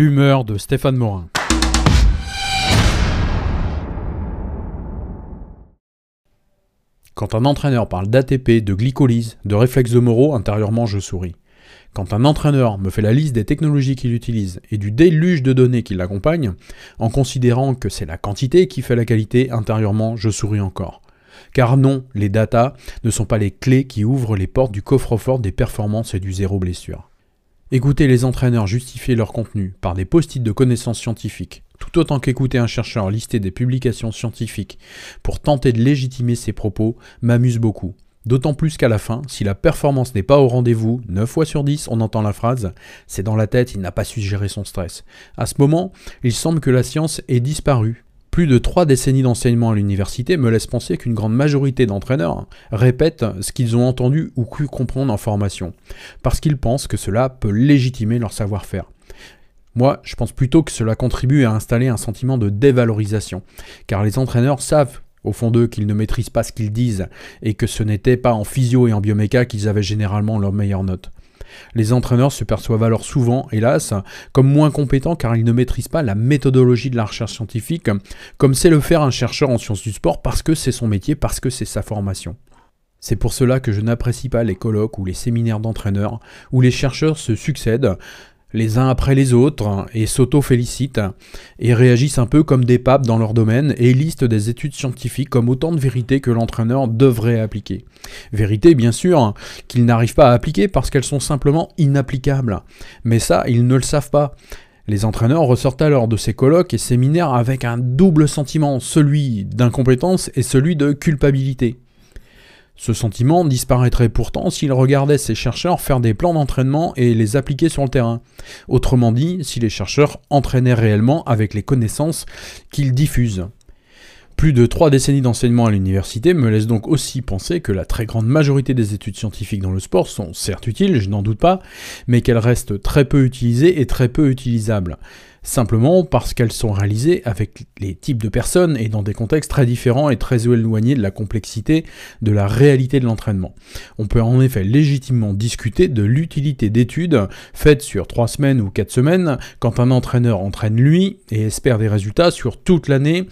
L'humeur de Stéphane Morin. Quand un entraîneur parle d'ATP, de glycolyse, de réflexe de Moreau, intérieurement je souris. Quand un entraîneur me fait la liste des technologies qu'il utilise et du déluge de données qui l'accompagnent, en considérant que c'est la quantité qui fait la qualité, intérieurement je souris encore. Car non, les datas ne sont pas les clés qui ouvrent les portes du coffre-fort des performances et du zéro blessure. Écouter les entraîneurs justifier leur contenu par des post-it de connaissances scientifiques, tout autant qu'écouter un chercheur lister des publications scientifiques pour tenter de légitimer ses propos, m'amuse beaucoup. D'autant plus qu'à la fin, si la performance n'est pas au rendez-vous, 9 fois sur 10, on entend la phrase C'est dans la tête, il n'a pas su gérer son stress. À ce moment, il semble que la science ait disparu. Plus de trois décennies d'enseignement à l'université me laissent penser qu'une grande majorité d'entraîneurs répètent ce qu'ils ont entendu ou cru comprendre en formation, parce qu'ils pensent que cela peut légitimer leur savoir-faire. Moi, je pense plutôt que cela contribue à installer un sentiment de dévalorisation, car les entraîneurs savent au fond d'eux qu'ils ne maîtrisent pas ce qu'ils disent et que ce n'était pas en physio et en bioméca qu'ils avaient généralement leurs meilleures notes. Les entraîneurs se perçoivent alors souvent, hélas, comme moins compétents car ils ne maîtrisent pas la méthodologie de la recherche scientifique, comme sait le faire un chercheur en sciences du sport parce que c'est son métier, parce que c'est sa formation. C'est pour cela que je n'apprécie pas les colloques ou les séminaires d'entraîneurs où les chercheurs se succèdent les uns après les autres et s'auto-félicitent et réagissent un peu comme des papes dans leur domaine et listent des études scientifiques comme autant de vérités que l'entraîneur devrait appliquer. Vérités bien sûr qu'ils n'arrivent pas à appliquer parce qu'elles sont simplement inapplicables. Mais ça, ils ne le savent pas. Les entraîneurs ressortent alors de ces colloques et séminaires avec un double sentiment, celui d'incompétence et celui de culpabilité. Ce sentiment disparaîtrait pourtant s'ils regardaient ces chercheurs faire des plans d'entraînement et les appliquer sur le terrain. Autrement dit, si les chercheurs entraînaient réellement avec les connaissances qu'ils diffusent. Plus de trois décennies d'enseignement à l'université me laissent donc aussi penser que la très grande majorité des études scientifiques dans le sport sont certes utiles, je n'en doute pas, mais qu'elles restent très peu utilisées et très peu utilisables simplement parce qu'elles sont réalisées avec les types de personnes et dans des contextes très différents et très éloignés de la complexité de la réalité de l'entraînement. On peut en effet légitimement discuter de l'utilité d'études faites sur trois semaines ou quatre semaines quand un entraîneur entraîne lui et espère des résultats sur toute l'année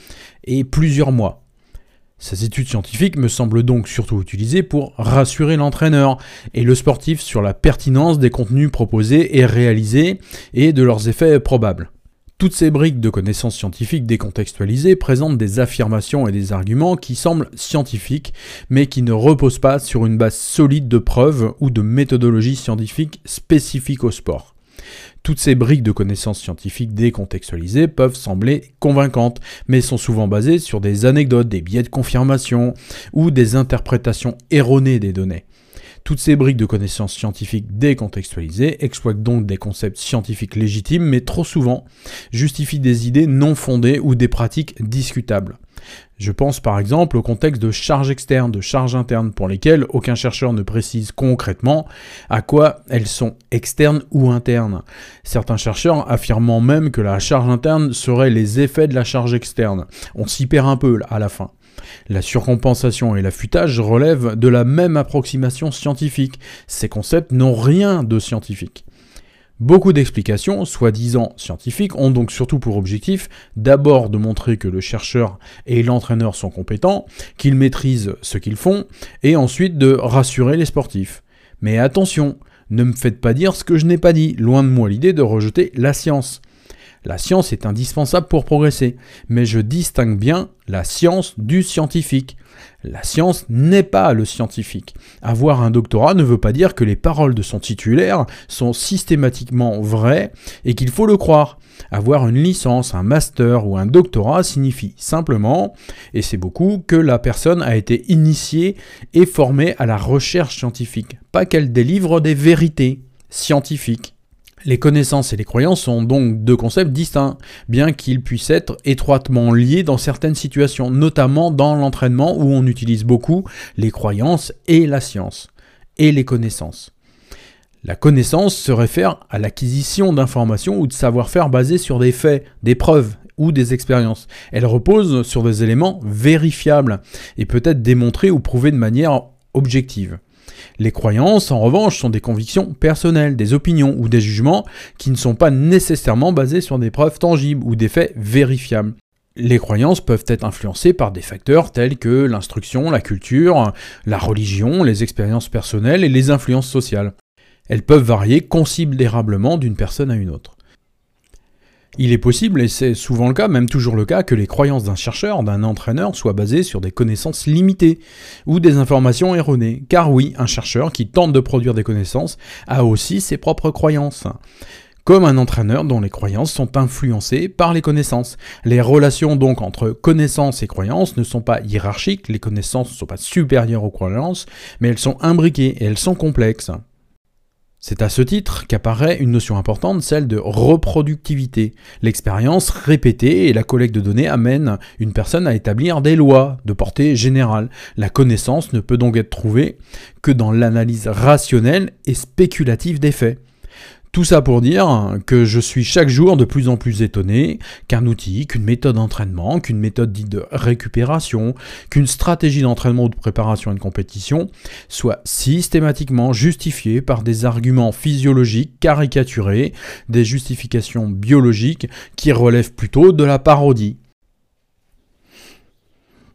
et plusieurs mois. Ces études scientifiques me semblent donc surtout utilisées pour rassurer l'entraîneur et le sportif sur la pertinence des contenus proposés et réalisés et de leurs effets probables. Toutes ces briques de connaissances scientifiques décontextualisées présentent des affirmations et des arguments qui semblent scientifiques, mais qui ne reposent pas sur une base solide de preuves ou de méthodologies scientifiques spécifiques au sport. Toutes ces briques de connaissances scientifiques décontextualisées peuvent sembler convaincantes, mais sont souvent basées sur des anecdotes, des biais de confirmation ou des interprétations erronées des données. Toutes ces briques de connaissances scientifiques décontextualisées exploitent donc des concepts scientifiques légitimes, mais trop souvent justifient des idées non fondées ou des pratiques discutables. Je pense par exemple au contexte de charges externes, de charges internes, pour lesquelles aucun chercheur ne précise concrètement à quoi elles sont externes ou internes. Certains chercheurs affirmant même que la charge interne serait les effets de la charge externe. On s'y perd un peu à la fin. La surcompensation et l'affûtage relèvent de la même approximation scientifique. Ces concepts n'ont rien de scientifique. Beaucoup d'explications, soi-disant scientifiques, ont donc surtout pour objectif d'abord de montrer que le chercheur et l'entraîneur sont compétents, qu'ils maîtrisent ce qu'ils font, et ensuite de rassurer les sportifs. Mais attention, ne me faites pas dire ce que je n'ai pas dit, loin de moi l'idée de rejeter la science. La science est indispensable pour progresser, mais je distingue bien la science du scientifique. La science n'est pas le scientifique. Avoir un doctorat ne veut pas dire que les paroles de son titulaire sont systématiquement vraies et qu'il faut le croire. Avoir une licence, un master ou un doctorat signifie simplement, et c'est beaucoup, que la personne a été initiée et formée à la recherche scientifique, pas qu'elle délivre des vérités scientifiques. Les connaissances et les croyances sont donc deux concepts distincts, bien qu'ils puissent être étroitement liés dans certaines situations, notamment dans l'entraînement où on utilise beaucoup les croyances et la science, et les connaissances. La connaissance se réfère à l'acquisition d'informations ou de savoir-faire basés sur des faits, des preuves ou des expériences. Elle repose sur des éléments vérifiables et peut être démontrée ou prouvée de manière objective. Les croyances, en revanche, sont des convictions personnelles, des opinions ou des jugements qui ne sont pas nécessairement basés sur des preuves tangibles ou des faits vérifiables. Les croyances peuvent être influencées par des facteurs tels que l'instruction, la culture, la religion, les expériences personnelles et les influences sociales. Elles peuvent varier considérablement d'une personne à une autre. Il est possible, et c'est souvent le cas, même toujours le cas, que les croyances d'un chercheur, d'un entraîneur, soient basées sur des connaissances limitées ou des informations erronées. Car oui, un chercheur qui tente de produire des connaissances a aussi ses propres croyances comme un entraîneur dont les croyances sont influencées par les connaissances. Les relations donc entre connaissances et croyances ne sont pas hiérarchiques, les connaissances ne sont pas supérieures aux croyances, mais elles sont imbriquées et elles sont complexes. C'est à ce titre qu'apparaît une notion importante, celle de reproductivité. L'expérience répétée et la collecte de données amènent une personne à établir des lois de portée générale. La connaissance ne peut donc être trouvée que dans l'analyse rationnelle et spéculative des faits. Tout ça pour dire que je suis chaque jour de plus en plus étonné qu'un outil, qu'une méthode d'entraînement, qu'une méthode dite de récupération, qu'une stratégie d'entraînement ou de préparation à une compétition soit systématiquement justifiée par des arguments physiologiques caricaturés, des justifications biologiques qui relèvent plutôt de la parodie.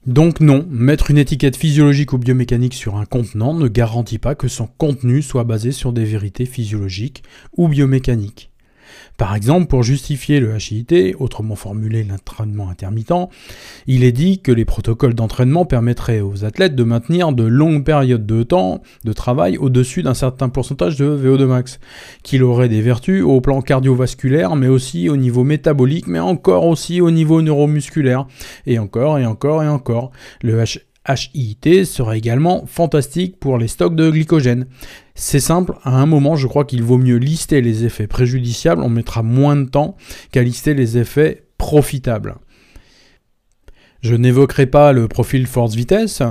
Donc non, mettre une étiquette physiologique ou biomécanique sur un contenant ne garantit pas que son contenu soit basé sur des vérités physiologiques ou biomécaniques. Par exemple, pour justifier le HIT, autrement formulé l'entraînement intermittent, il est dit que les protocoles d'entraînement permettraient aux athlètes de maintenir de longues périodes de temps de travail au-dessus d'un certain pourcentage de VO2 max, qu'il aurait des vertus au plan cardiovasculaire, mais aussi au niveau métabolique, mais encore aussi au niveau neuromusculaire, et encore et encore et encore. HIT serait également fantastique pour les stocks de glycogène. C'est simple, à un moment je crois qu'il vaut mieux lister les effets préjudiciables, on mettra moins de temps qu'à lister les effets profitables. Je n'évoquerai pas le profil force-vitesse,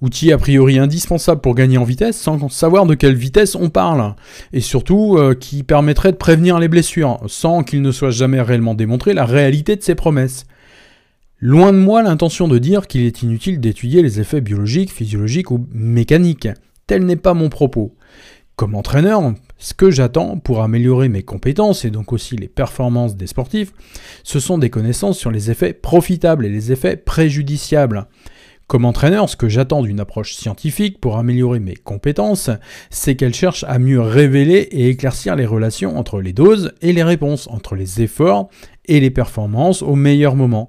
outil a priori indispensable pour gagner en vitesse sans savoir de quelle vitesse on parle, et surtout euh, qui permettrait de prévenir les blessures, sans qu'il ne soit jamais réellement démontré la réalité de ses promesses. Loin de moi l'intention de dire qu'il est inutile d'étudier les effets biologiques, physiologiques ou mécaniques. Tel n'est pas mon propos. Comme entraîneur, ce que j'attends pour améliorer mes compétences et donc aussi les performances des sportifs, ce sont des connaissances sur les effets profitables et les effets préjudiciables. Comme entraîneur, ce que j'attends d'une approche scientifique pour améliorer mes compétences, c'est qu'elle cherche à mieux révéler et éclaircir les relations entre les doses et les réponses, entre les efforts et les performances au meilleur moment.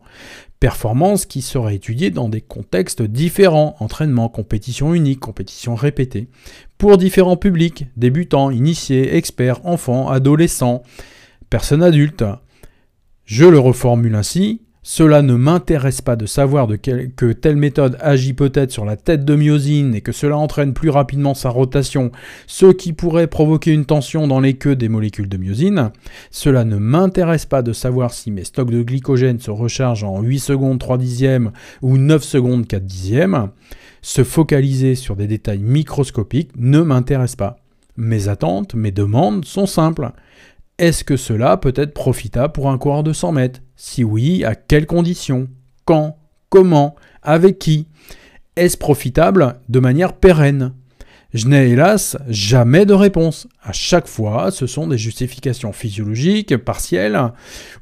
Performance qui sera étudiée dans des contextes différents, entraînement, compétition unique, compétition répétée, pour différents publics, débutants, initiés, experts, enfants, adolescents, personnes adultes. Je le reformule ainsi, cela ne m'intéresse pas de savoir de que telle méthode agit peut-être sur la tête de myosine et que cela entraîne plus rapidement sa rotation, ce qui pourrait provoquer une tension dans les queues des molécules de myosine. Cela ne m'intéresse pas de savoir si mes stocks de glycogène se rechargent en 8 secondes 3 dixièmes ou 9 secondes 4 dixièmes. Se focaliser sur des détails microscopiques ne m'intéresse pas. Mes attentes, mes demandes sont simples. Est-ce que cela peut être profitable pour un coureur de 100 mètres? Si oui, à quelles conditions? Quand? Comment? Avec qui? Est-ce profitable de manière pérenne? Je n'ai hélas jamais de réponse. À chaque fois, ce sont des justifications physiologiques, partielles,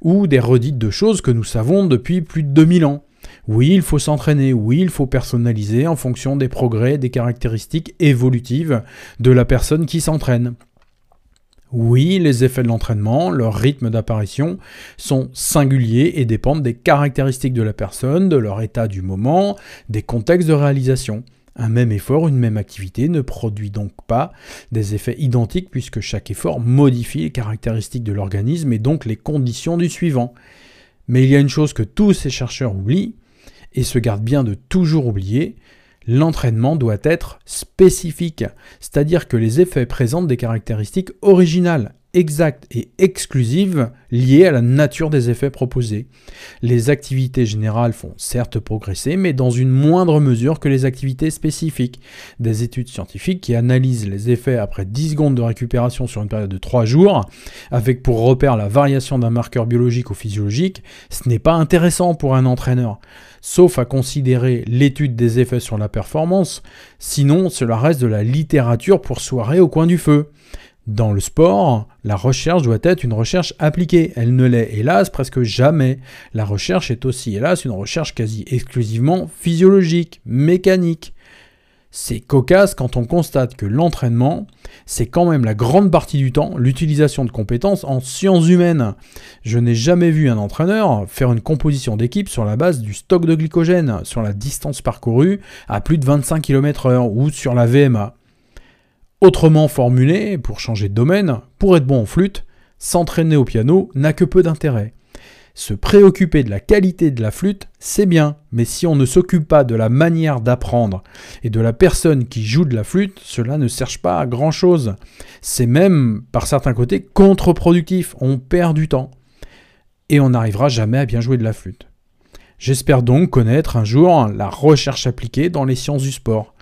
ou des redites de choses que nous savons depuis plus de 2000 ans. Oui, il faut s'entraîner, oui, il faut personnaliser en fonction des progrès, des caractéristiques évolutives de la personne qui s'entraîne. Oui, les effets de l'entraînement, leur rythme d'apparition sont singuliers et dépendent des caractéristiques de la personne, de leur état du moment, des contextes de réalisation. Un même effort, une même activité ne produit donc pas des effets identiques puisque chaque effort modifie les caractéristiques de l'organisme et donc les conditions du suivant. Mais il y a une chose que tous ces chercheurs oublient, et se gardent bien de toujours oublier, l'entraînement doit être spécifique, c'est-à-dire que les effets présentent des caractéristiques originales, exacte et exclusive liée à la nature des effets proposés. Les activités générales font certes progresser, mais dans une moindre mesure que les activités spécifiques. Des études scientifiques qui analysent les effets après 10 secondes de récupération sur une période de 3 jours, avec pour repère la variation d'un marqueur biologique ou physiologique, ce n'est pas intéressant pour un entraîneur sauf à considérer l'étude des effets sur la performance, sinon cela reste de la littérature pour soirée au coin du feu. Dans le sport, la recherche doit être une recherche appliquée. Elle ne l'est hélas presque jamais. La recherche est aussi hélas une recherche quasi exclusivement physiologique, mécanique. C'est cocasse quand on constate que l'entraînement, c'est quand même la grande partie du temps l'utilisation de compétences en sciences humaines. Je n'ai jamais vu un entraîneur faire une composition d'équipe sur la base du stock de glycogène, sur la distance parcourue à plus de 25 km/h ou sur la VMA. Autrement formulé, pour changer de domaine, pour être bon en flûte, s'entraîner au piano n'a que peu d'intérêt. Se préoccuper de la qualité de la flûte, c'est bien, mais si on ne s'occupe pas de la manière d'apprendre et de la personne qui joue de la flûte, cela ne sert pas à grand chose. C'est même, par certains côtés, contre-productif, on perd du temps. Et on n'arrivera jamais à bien jouer de la flûte. J'espère donc connaître un jour la recherche appliquée dans les sciences du sport.